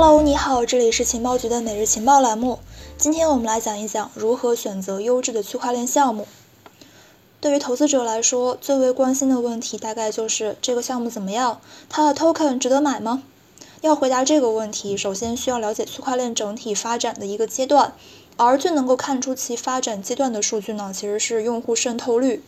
Hello，你好，这里是情报局的每日情报栏目。今天我们来讲一讲如何选择优质的区块链项目。对于投资者来说，最为关心的问题大概就是这个项目怎么样，它的 token 值得买吗？要回答这个问题，首先需要了解区块链整体发展的一个阶段，而最能够看出其发展阶段的数据呢，其实是用户渗透率。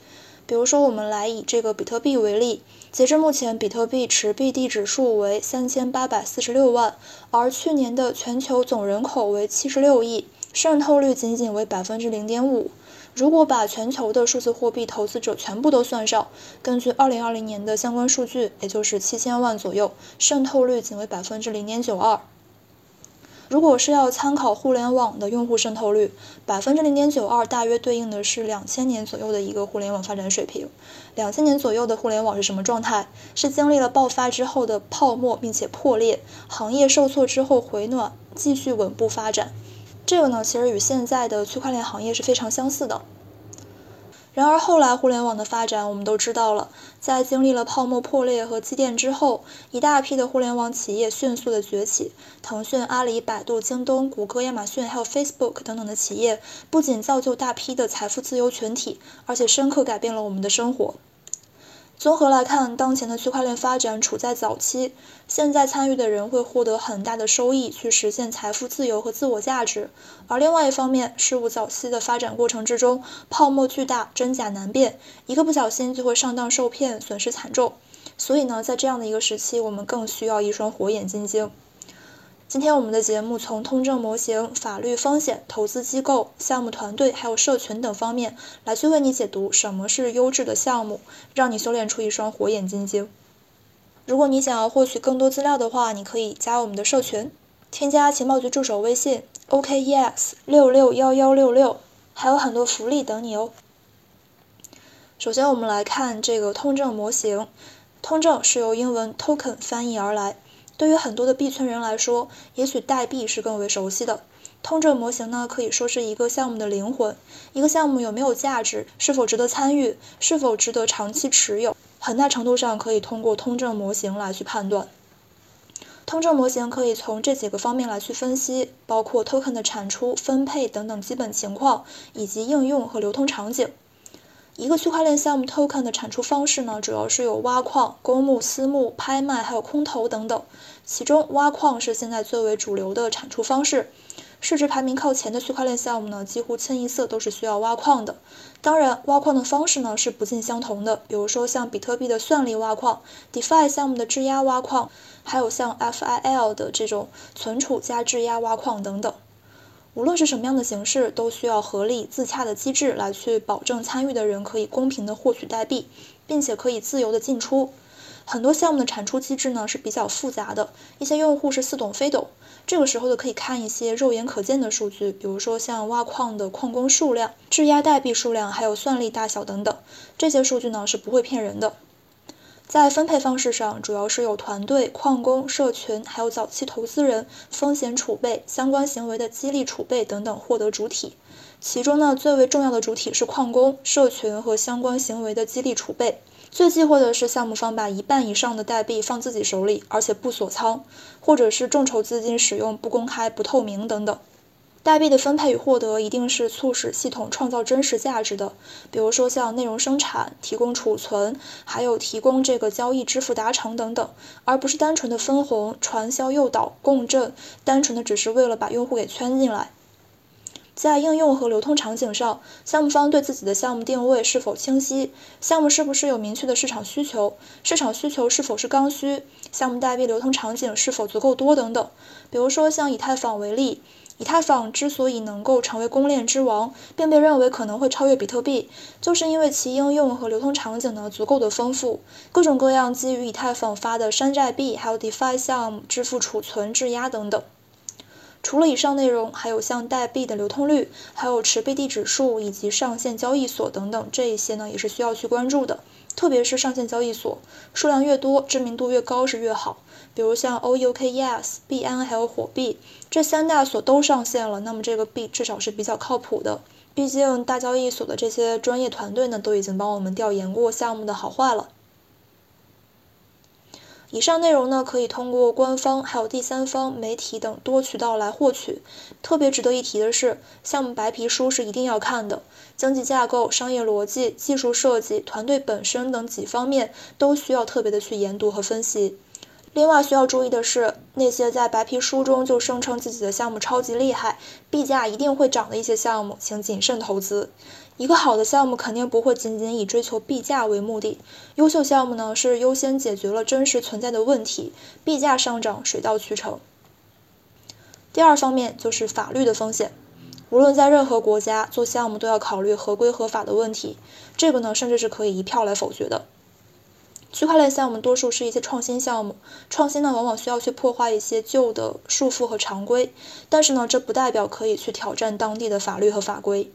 比如说，我们来以这个比特币为例，截至目前，比特币持币地指数为三千八百四十六万，而去年的全球总人口为七十六亿，渗透率仅仅为百分之零点五。如果把全球的数字货币投资者全部都算上，根据二零二零年的相关数据，也就是七千万左右，渗透率仅为百分之零点九二。如果是要参考互联网的用户渗透率，百分之零点九二大约对应的是两千年左右的一个互联网发展水平。两千年左右的互联网是什么状态？是经历了爆发之后的泡沫，并且破裂，行业受挫之后回暖，继续稳步发展。这个呢，其实与现在的区块链行业是非常相似的。然而后来互联网的发展，我们都知道了，在经历了泡沫破裂和积淀之后，一大批的互联网企业迅速的崛起。腾讯、阿里、百度、京东、谷歌、亚马逊，还有 Facebook 等等的企业，不仅造就大批的财富自由群体，而且深刻改变了我们的生活。综合来看，当前的区块链发展处在早期，现在参与的人会获得很大的收益，去实现财富自由和自我价值。而另外一方面，事物早期的发展过程之中，泡沫巨大，真假难辨，一个不小心就会上当受骗，损失惨重。所以呢，在这样的一个时期，我们更需要一双火眼金睛。今天我们的节目从通证模型、法律风险、投资机构、项目团队还有社群等方面来去为你解读什么是优质的项目，让你修炼出一双火眼金睛。如果你想要获取更多资料的话，你可以加我们的社群，添加情报局助手微信 OKEX 六六幺幺六六，还有很多福利等你哦。首先我们来看这个通证模型，通证是由英文 token 翻译而来。对于很多的币圈人来说，也许代币是更为熟悉的。通证模型呢，可以说是一个项目的灵魂。一个项目有没有价值，是否值得参与，是否值得长期持有，很大程度上可以通过通证模型来去判断。通证模型可以从这几个方面来去分析，包括 token 的产出、分配等等基本情况，以及应用和流通场景。一个区块链项目 token 的产出方式呢，主要是有挖矿、公募、私募、拍卖，还有空投等等。其中，挖矿是现在最为主流的产出方式。市值排名靠前的区块链项目呢，几乎清一色都是需要挖矿的。当然，挖矿的方式呢是不尽相同的。比如说像比特币的算力挖矿，DeFi 项目的质押挖矿，还有像 FIL 的这种存储加质押挖矿等等。无论是什么样的形式，都需要合理自洽的机制来去保证参与的人可以公平的获取代币，并且可以自由的进出。很多项目的产出机制呢是比较复杂的，一些用户是似懂非懂。这个时候就可以看一些肉眼可见的数据，比如说像挖矿的矿工数量、质押代币数量，还有算力大小等等。这些数据呢是不会骗人的。在分配方式上，主要是有团队、矿工、社群，还有早期投资人、风险储备、相关行为的激励储备等等获得主体。其中呢，最为重要的主体是矿工、社群和相关行为的激励储备。最忌讳的是项目方把一半以上的代币放自己手里，而且不锁仓，或者是众筹资金使用不公开、不透明等等。代币的分配与获得一定是促使系统创造真实价值的，比如说像内容生产、提供储存，还有提供这个交易支付达成等等，而不是单纯的分红、传销诱导、共振，单纯的只是为了把用户给圈进来。在应用和流通场景上，项目方对自己的项目定位是否清晰，项目是不是有明确的市场需求，市场需求是否是刚需，项目代币流通场景是否足够多等等。比如说像以太坊为例。以太坊之所以能够成为公链之王，并被认为可能会超越比特币，就是因为其应用和流通场景呢足够的丰富，各种各样基于以太坊发的山寨币，还有 DeFi 项目、支付、储存、质押等等。除了以上内容，还有像代币的流通率，还有持币地指数以及上线交易所等等，这一些呢也是需要去关注的。特别是上线交易所数量越多，知名度越高是越好。比如像 OUKES、币安还有火币这三大所都上线了，那么这个币至少是比较靠谱的。毕竟大交易所的这些专业团队呢，都已经帮我们调研过项目的好坏了。以上内容呢，可以通过官方、还有第三方、媒体等多渠道来获取。特别值得一提的是，项目白皮书是一定要看的，经济架构、商业逻辑、技术设计、团队本身等几方面都需要特别的去研读和分析。另外需要注意的是，那些在白皮书中就声称自己的项目超级厉害，币价一定会涨的一些项目，请谨慎投资。一个好的项目肯定不会仅仅以追求币价为目的，优秀项目呢是优先解决了真实存在的问题，币价上涨水到渠成。第二方面就是法律的风险，无论在任何国家做项目都要考虑合规合法的问题，这个呢甚至是可以一票来否决的。区块链项目多数是一些创新项目，创新呢往往需要去破坏一些旧的束缚和常规，但是呢这不代表可以去挑战当地的法律和法规。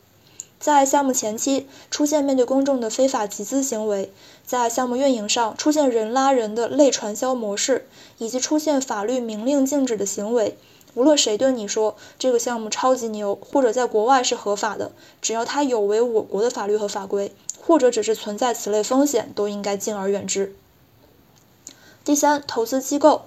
在项目前期出现面对公众的非法集资行为，在项目运营上出现人拉人的类传销模式，以及出现法律明令禁止的行为，无论谁对你说这个项目超级牛，或者在国外是合法的，只要它有违我国的法律和法规。或者只是存在此类风险，都应该敬而远之。第三，投资机构，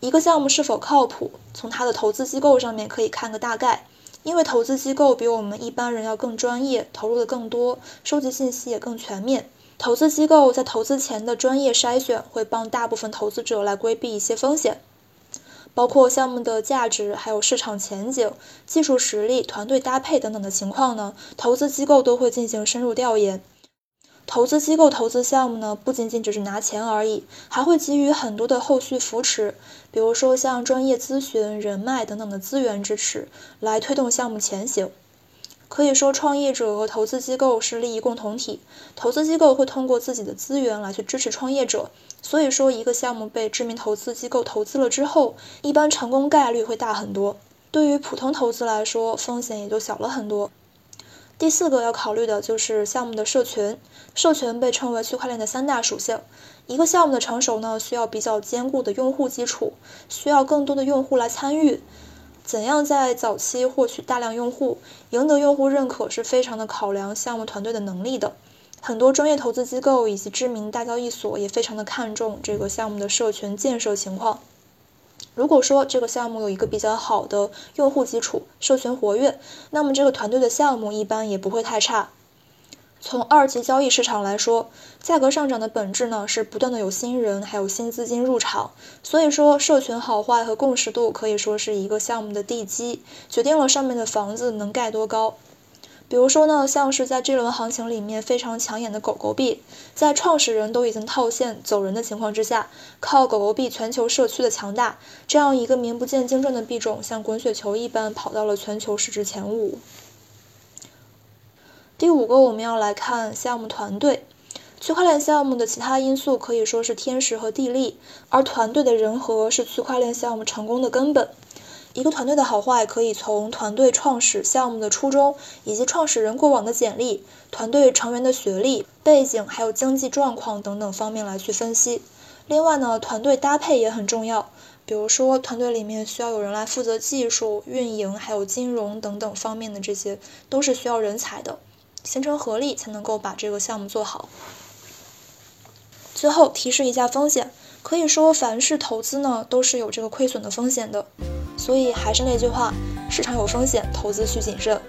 一个项目是否靠谱，从它的投资机构上面可以看个大概。因为投资机构比我们一般人要更专业，投入的更多，收集信息也更全面。投资机构在投资前的专业筛选，会帮大部分投资者来规避一些风险，包括项目的价值、还有市场前景、技术实力、团队搭配等等的情况呢，投资机构都会进行深入调研。投资机构投资项目呢，不仅仅只是拿钱而已，还会给予很多的后续扶持，比如说像专业咨询、人脉等等的资源支持，来推动项目前行。可以说，创业者和投资机构是利益共同体，投资机构会通过自己的资源来去支持创业者，所以说一个项目被知名投资机构投资了之后，一般成功概率会大很多。对于普通投资来说，风险也就小了很多。第四个要考虑的就是项目的社群。社群被称为区块链的三大属性。一个项目的成熟呢，需要比较坚固的用户基础，需要更多的用户来参与。怎样在早期获取大量用户，赢得用户认可，是非常的考量项目团队的能力的。很多专业投资机构以及知名大交易所也非常的看重这个项目的社群建设情况。如果说这个项目有一个比较好的用户基础，社群活跃，那么这个团队的项目一般也不会太差。从二级交易市场来说，价格上涨的本质呢是不断的有新人还有新资金入场，所以说社群好坏和共识度可以说是一个项目的地基，决定了上面的房子能盖多高。比如说呢，像是在这轮行情里面非常抢眼的狗狗币，在创始人都已经套现走人的情况之下，靠狗狗币全球社区的强大，这样一个名不见经传的币种，像滚雪球一般跑到了全球市值前五。第五个，我们要来看项目团队。区块链项目的其他因素可以说是天时和地利，而团队的人和是区块链项目成功的根本。一个团队的好坏，可以从团队创始项目的初衷，以及创始人过往的简历、团队成员的学历背景，还有经济状况等等方面来去分析。另外呢，团队搭配也很重要，比如说团队里面需要有人来负责技术、运营，还有金融等等方面的这些，都是需要人才的。形成合力才能够把这个项目做好。最后提示一下风险，可以说凡是投资呢都是有这个亏损的风险的，所以还是那句话，市场有风险，投资需谨慎。